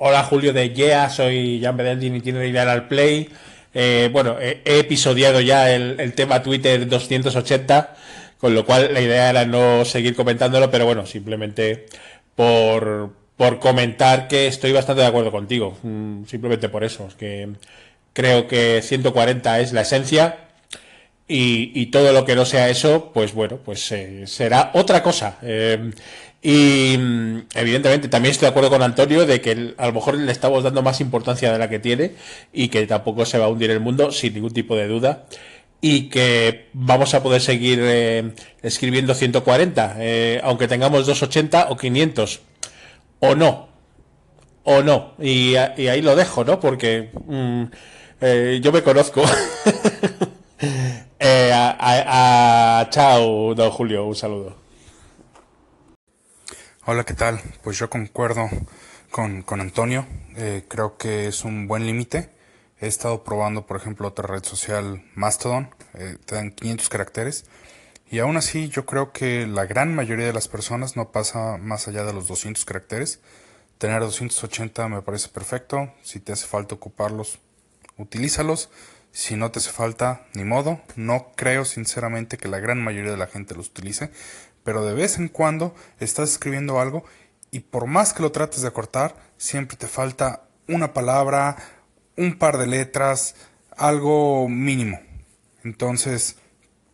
Hola Julio de Yeah, soy Jan Bedeldin y tiene ideal al play. Eh, bueno, he, episodiado ya el, tema Twitter 280, con lo cual la idea era no seguir comentándolo, pero bueno, simplemente por, por comentar que estoy bastante de acuerdo contigo. Mm, simplemente por eso, es que creo que 140 es la esencia y, todo lo que no sea eso, pues bueno, pues eh, será otra cosa. Eh, y mm, evidentemente también estoy de acuerdo con Antonio de que a lo mejor le estamos dando más importancia de la que tiene y que tampoco se va a hundir el mundo sin ningún tipo de duda y que vamos a poder seguir eh, escribiendo 140, aunque tengamos 280 o 500, o no, o no, y, ahí lo dejo, ¿no? Porque mm, yo me conozco. Eh, chao, don Julio, un saludo. Hola, ¿qué tal? Pues yo concuerdo con, Antonio. Eh, creo que es un buen límite. He estado probando, por ejemplo, otra red social, Mastodon. Eh, te dan 500 caracteres. Y aún así, yo creo que la gran mayoría de las personas no pasa más allá de los 200 caracteres. Tener 280 me parece perfecto. Si te hace falta ocuparlos, utilízalos. Si no te hace falta, ni modo. No creo sinceramente que la gran mayoría de la gente los utilice, pero de vez en cuando estás escribiendo algo y por más que lo trates de cortar, siempre te falta una palabra, un par de letras, algo mínimo. Entonces,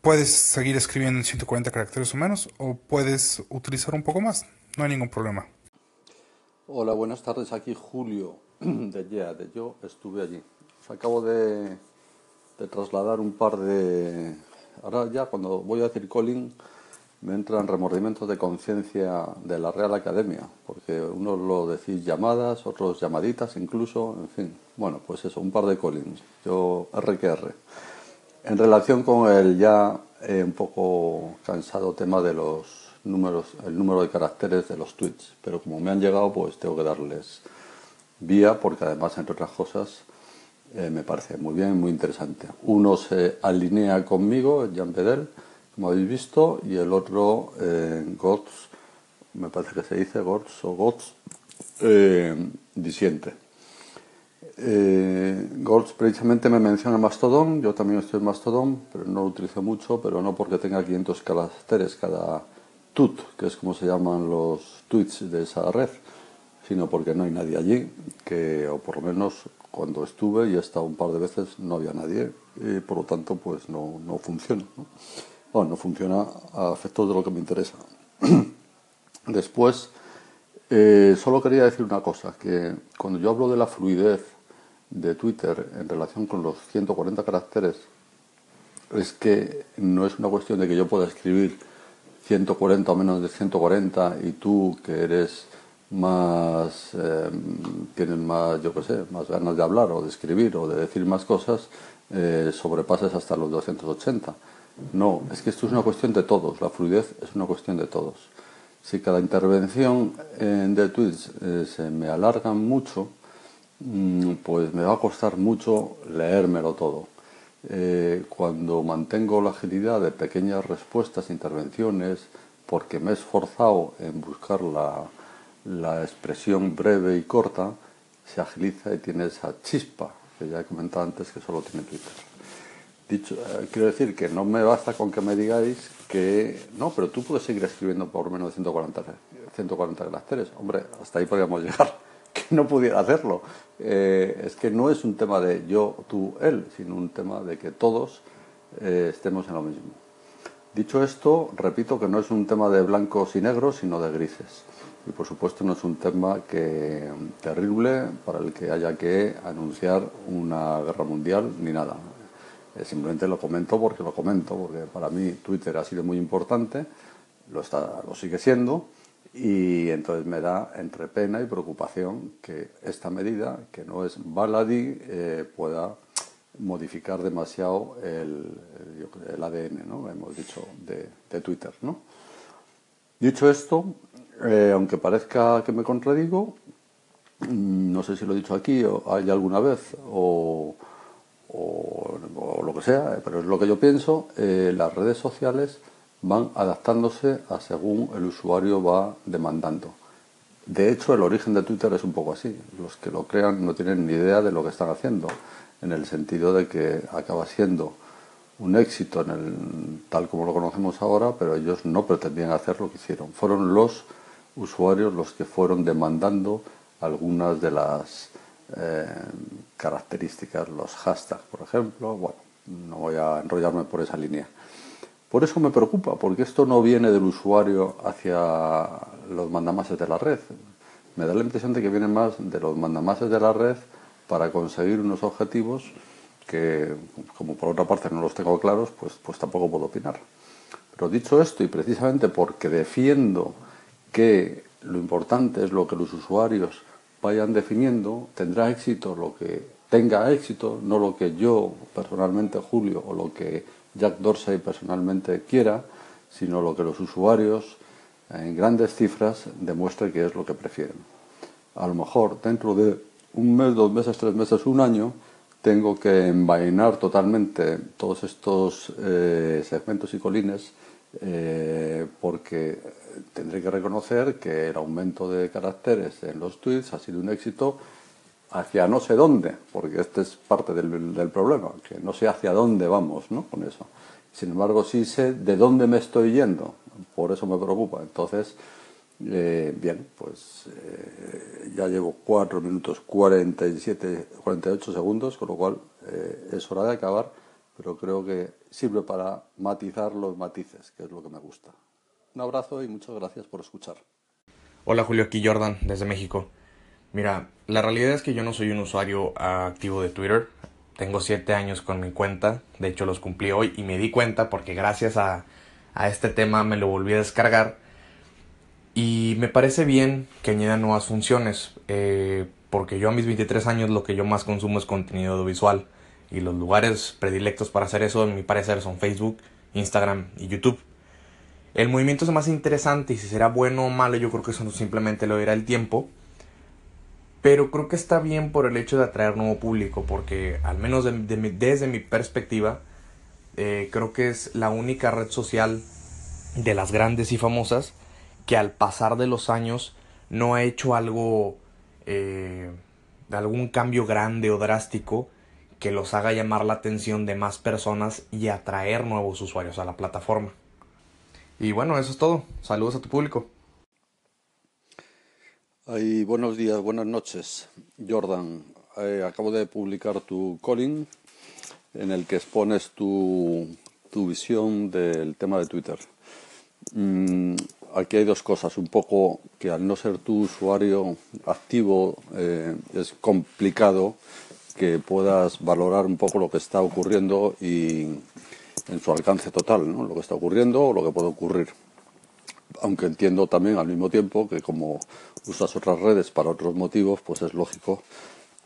puedes seguir escribiendo en 140 caracteres o menos o puedes utilizar un poco más. No hay ningún problema. Hola, buenas tardes. Aquí Julio de Yeah, de Yo estuve allí. acabo de de trasladar un par de... Ahora ya cuando voy a decir Colin me entran remordimientos de conciencia de la Real Academia, porque unos lo decís llamadas, otros llamaditas incluso, en fin. Bueno, pues eso, un par de Collins, yo RQR. En relación con el ya eh, un poco cansado tema de los números, el número de caracteres de los tweets, pero como me han llegado, pues tengo que darles vía, porque además, entre otras cosas, eh, me parece muy bien, muy interesante. Uno se alinea conmigo, Jean Bedel, como habéis visto, y el otro, eh, me parece que se dice Gots o Gots, eh, disiente. Eh, precisamente me menciona Mastodon, yo también estoy en Mastodon, pero no lo utilizo mucho, pero no porque tenga 500 caracteres cada tut, que es como se llaman los tweets de esa red, sino porque no hay nadie allí, que, o por lo menos cuando estuve y he estado un par de veces no había nadie y por lo tanto pues no, no funciona. ¿no? No funciona a efectos de lo que me interesa. Después, eh, solo quería decir una cosa, que cuando yo hablo de la fluidez de Twitter en relación con los 140 caracteres, es que no es una cuestión de que yo pueda escribir 140 o menos de 140 y tú que eres más eh, tienen más, yo qué sé, más ganas de hablar o de escribir o de decir más cosas, eh, sobrepases hasta los 280. No, es que esto es una cuestión de todos, la fluidez es una cuestión de todos. Si cada intervención de tweets eh, se me alarga mucho, mm, pues me va a costar mucho leérmelo todo. Eh, cuando mantengo la agilidad de pequeñas respuestas, intervenciones, porque me he esforzado en buscar la, la expresión breve y corta se agiliza y tiene esa chispa que ya he comentado antes que solo tiene Twitter. Eh, quiero decir que no me basta con que me digáis que no, pero tú puedes seguir escribiendo por menos de 140, 140 caracteres. Hombre, hasta ahí podríamos llegar. Que no pudiera hacerlo. Eh, es que no es un tema de yo, tú, él, sino un tema de que todos eh, estemos en lo mismo. Dicho esto, repito que no es un tema de blancos y negros, sino de grises. Y por supuesto no es un tema que, terrible para el que haya que anunciar una guerra mundial ni nada. Eh, simplemente lo comento porque lo comento, porque para mí Twitter ha sido muy importante, lo, está, lo sigue siendo, y entonces me da entre pena y preocupación que esta medida, que no es baladí, eh, pueda modificar demasiado el, ADN, ¿no? hemos dicho, de, Twitter. ¿no? Dicho esto, eh, aunque parezca que me contradigo, mm, no sé si lo he dicho aquí o hay alguna vez o, lo que sea, pero es lo que yo pienso, eh, las redes sociales van adaptándose a según el usuario va demandando. De hecho, el origen de Twitter es un poco así. Los que lo crean no tienen ni idea de lo que están haciendo, en el sentido de que acaba siendo un éxito en el, tal como lo conocemos ahora, pero ellos no pretendían hacer lo que hicieron. Fueron los usuarios los que fueron demandando algunas de las eh, características, los hashtags, por ejemplo. Bueno, no voy a enrollarme por esa línea. Por eso me preocupa, porque esto no viene del usuario hacia los mandamases de la red. Me da la impresión de que viene más de los mandamases de la red para conseguir unos objetivos que, como por otra parte no los tengo claros, pues, pues tampoco puedo opinar. Pero dicho esto, y precisamente porque defiendo que lo importante es lo que los usuarios vayan definiendo, tendrá éxito lo que tenga éxito, no lo que yo personalmente, Julio, o lo que Jack Dorsey personalmente quiera, sino lo que los usuarios en grandes cifras demuestren que es lo que prefieren. A lo mejor dentro de un mes, dos meses, tres meses, un año, tengo que envainar totalmente todos estos eh, segmentos y colines eh, porque tendré que reconocer que el aumento de caracteres en los tweets ha sido un éxito hacia no sé dónde, porque este es parte del, del problema, que no sé hacia dónde vamos ¿no? con eso. Sin embargo, sí sé de dónde me estoy yendo, por eso me preocupa. Entonces, eh, bien, pues eh, ya llevo 4 minutos 47, 48 segundos, con lo cual eh, es hora de acabar, pero creo que sirve para matizar los matices, que es lo que me gusta. Un abrazo y muchas gracias por escuchar. Hola Julio, aquí Jordan, desde México. Mira, la realidad es que yo no soy un usuario activo de Twitter. Tengo 7 años con mi cuenta, de hecho los cumplí hoy y me di cuenta porque gracias a, a este tema me lo volví a descargar y me parece bien que añadan nuevas funciones, eh, porque yo a mis 23 años lo que yo más consumo es contenido audiovisual. Y los lugares predilectos para hacer eso, en mi parecer, son Facebook, Instagram y YouTube. El movimiento es más interesante y si será bueno o malo, yo creo que eso simplemente lo dirá el tiempo. Pero creo que está bien por el hecho de atraer nuevo público, porque al menos desde mi perspectiva, eh, creo que es la única red social de las grandes y famosas que al pasar de los años no ha hecho algo, eh, algún cambio grande o drástico que los haga llamar la atención de más personas y atraer nuevos usuarios a la plataforma. Y bueno, eso es todo. Saludos a tu público. Ay, buenos días, buenas noches. Jordan, eh, acabo de publicar tu calling en el que expones tu, tu visión del tema de Twitter. Mm, aquí hay dos cosas. Un poco que al no ser tu usuario activo eh, es complicado que puedas valorar un poco lo que está ocurriendo y en su alcance total, ¿no? lo que está ocurriendo o lo que puede ocurrir. Aunque entiendo también al mismo tiempo que como usas otras redes para otros motivos, pues es lógico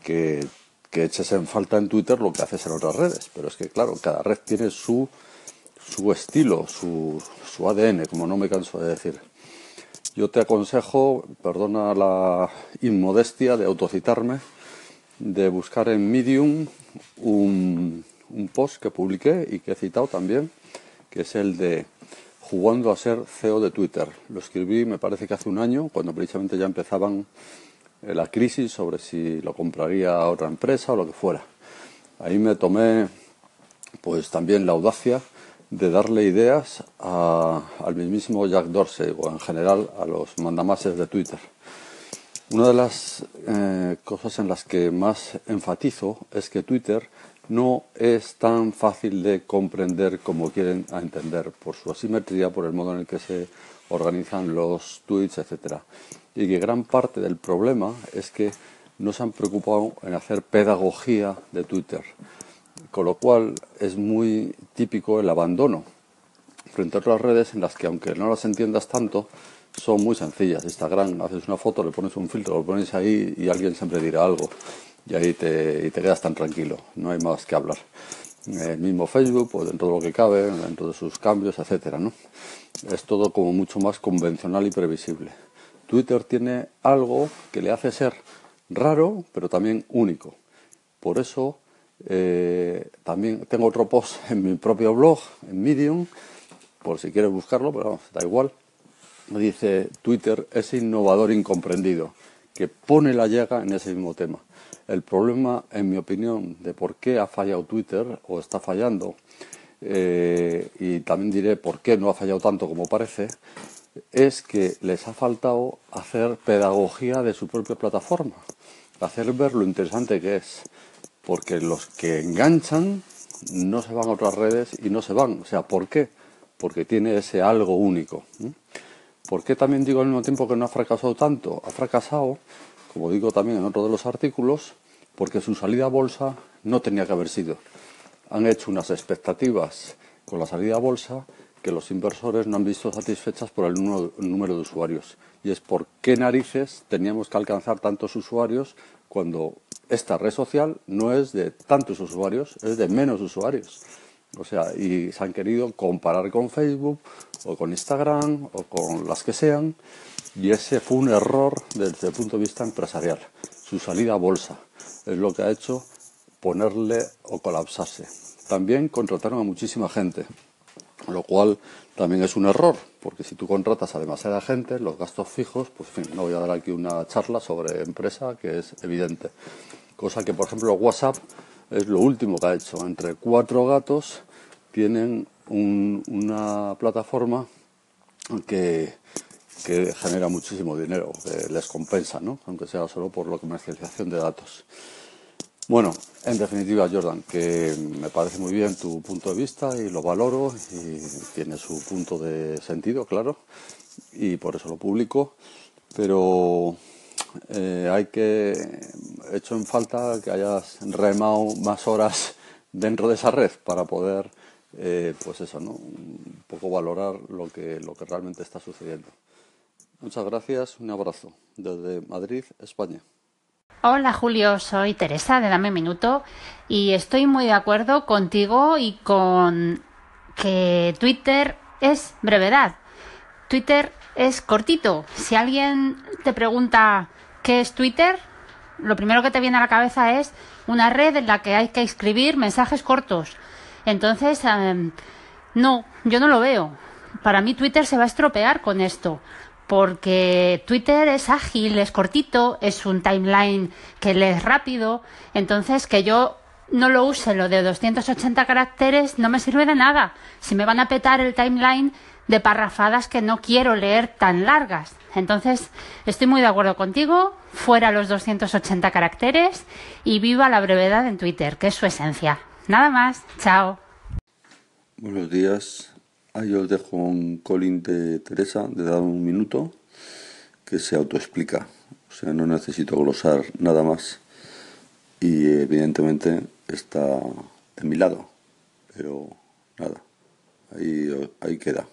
que, que eches en falta en Twitter lo que haces en otras redes. Pero es que, claro, cada red tiene su su estilo, su, su ADN, como no me canso de decir. Yo te aconsejo, perdona la inmodestia de autocitarme, de buscar en Medium un, un post que publiqué y que he citado también, que es el de jugando a ser CEO de Twitter. Lo escribí, me parece que hace un año, cuando precisamente ya empezaban la crisis sobre si lo compraría a otra empresa o lo que fuera. Ahí me tomé pues también la audacia de darle ideas al mismísimo Jack Dorsey o en general a los mandamases de Twitter. Una de las eh, cosas en las que más enfatizo es que Twitter no es tan fácil de comprender como quieren entender por su asimetría, por el modo en el que se organizan los tweets, etc. Y que gran parte del problema es que no se han preocupado en hacer pedagogía de Twitter con lo cual es muy típico el abandono frente a otras redes en las que aunque no las entiendas tanto, son muy sencillas. Instagram, haces una foto, le pones un filtro, lo pones ahí y alguien siempre dirá algo y ahí te, te quedas tan tranquilo, no hay más que hablar. El mismo Facebook, pues dentro de lo que cabe, dentro de sus cambios, etcétera, ¿no? Es todo como mucho más convencional y previsible. Twitter tiene algo que le hace ser raro, pero también único. Por eso eh, también tengo otro post en mi propio blog, en Medium, por si quieres buscarlo, pero da igual. dice Twitter es innovador incomprendido, que pone la llaga en ese mismo tema. El problema, en mi opinión, de por qué ha fallado Twitter o está fallando, eh, y también diré por qué no ha fallado tanto como parece, es que les ha faltado hacer pedagogía de su propia plataforma, hacer ver lo interesante que es, porque los que enganchan no se van a otras redes y no se van. O sea, ¿por qué? Porque tiene ese algo único. ¿Por qué también digo al mismo tiempo que no ha fracasado tanto? Ha fracasado, como digo también en otro de los artículos, porque su salida a bolsa no tenía que haber sido. Han hecho unas expectativas con la salida a bolsa que los inversores no han visto satisfechas por el número, de usuarios. Y es por qué narices teníamos que alcanzar tantos usuarios cuando esta red social no es de tantos usuarios, es de menos usuarios. O sea, y se han querido comparar con Facebook o con Instagram o con las que sean. Y ese fue un error desde el punto de vista empresarial. Su salida a bolsa es lo que ha hecho ponerle o colapsarse. También contrataron a muchísima gente lo cual también es un error, porque si tú contratas a demasiada gente, los gastos fijos, pues en fin, no voy a dar aquí una charla sobre empresa que es evidente. Cosa que, por ejemplo, WhatsApp es lo último que ha hecho. Entre cuatro gatos tienen una plataforma que, que genera muchísimo dinero, que les compensa, ¿no? aunque sea solo por la comercialización de datos. Bueno, en definitiva, Jordan, que me parece muy bien tu punto de vista y lo valoro y tiene su punto de sentido, claro, y por eso lo publico, pero eh, hay que, hecho en falta que hayas remado más horas dentro de esa red para poder, eh, pues eso, ¿no? Un poco valorar lo que, lo que realmente está sucediendo. Muchas gracias, un abrazo desde Madrid, España. Hola Julio, soy Teresa de Dame Minuto y estoy muy de acuerdo contigo y con que Twitter es brevedad. Twitter es cortito. Si alguien te pregunta qué es Twitter, lo primero que te viene a la cabeza es una red en la que hay que escribir mensajes cortos. Entonces, em, no, yo no lo veo. Para mí Twitter se va a estropear con esto porque Twitter es ágil, es cortito, es un timeline que lees rápido, entonces que yo no lo use lo de 280 caracteres no me sirve de nada. Si me van a petar el timeline de parrafadas que no quiero leer tan largas. Entonces, estoy muy de acuerdo contigo, fuera los 280 caracteres y viva la brevedad en Twitter, que es su esencia. Nada más, chao. Buenos días, Ahí os dejo un colín de Teresa de dar un minuto que se autoexplica. O sea, no necesito glosar nada más. Y evidentemente está en mi lado. Pero nada, ahí, ahí queda.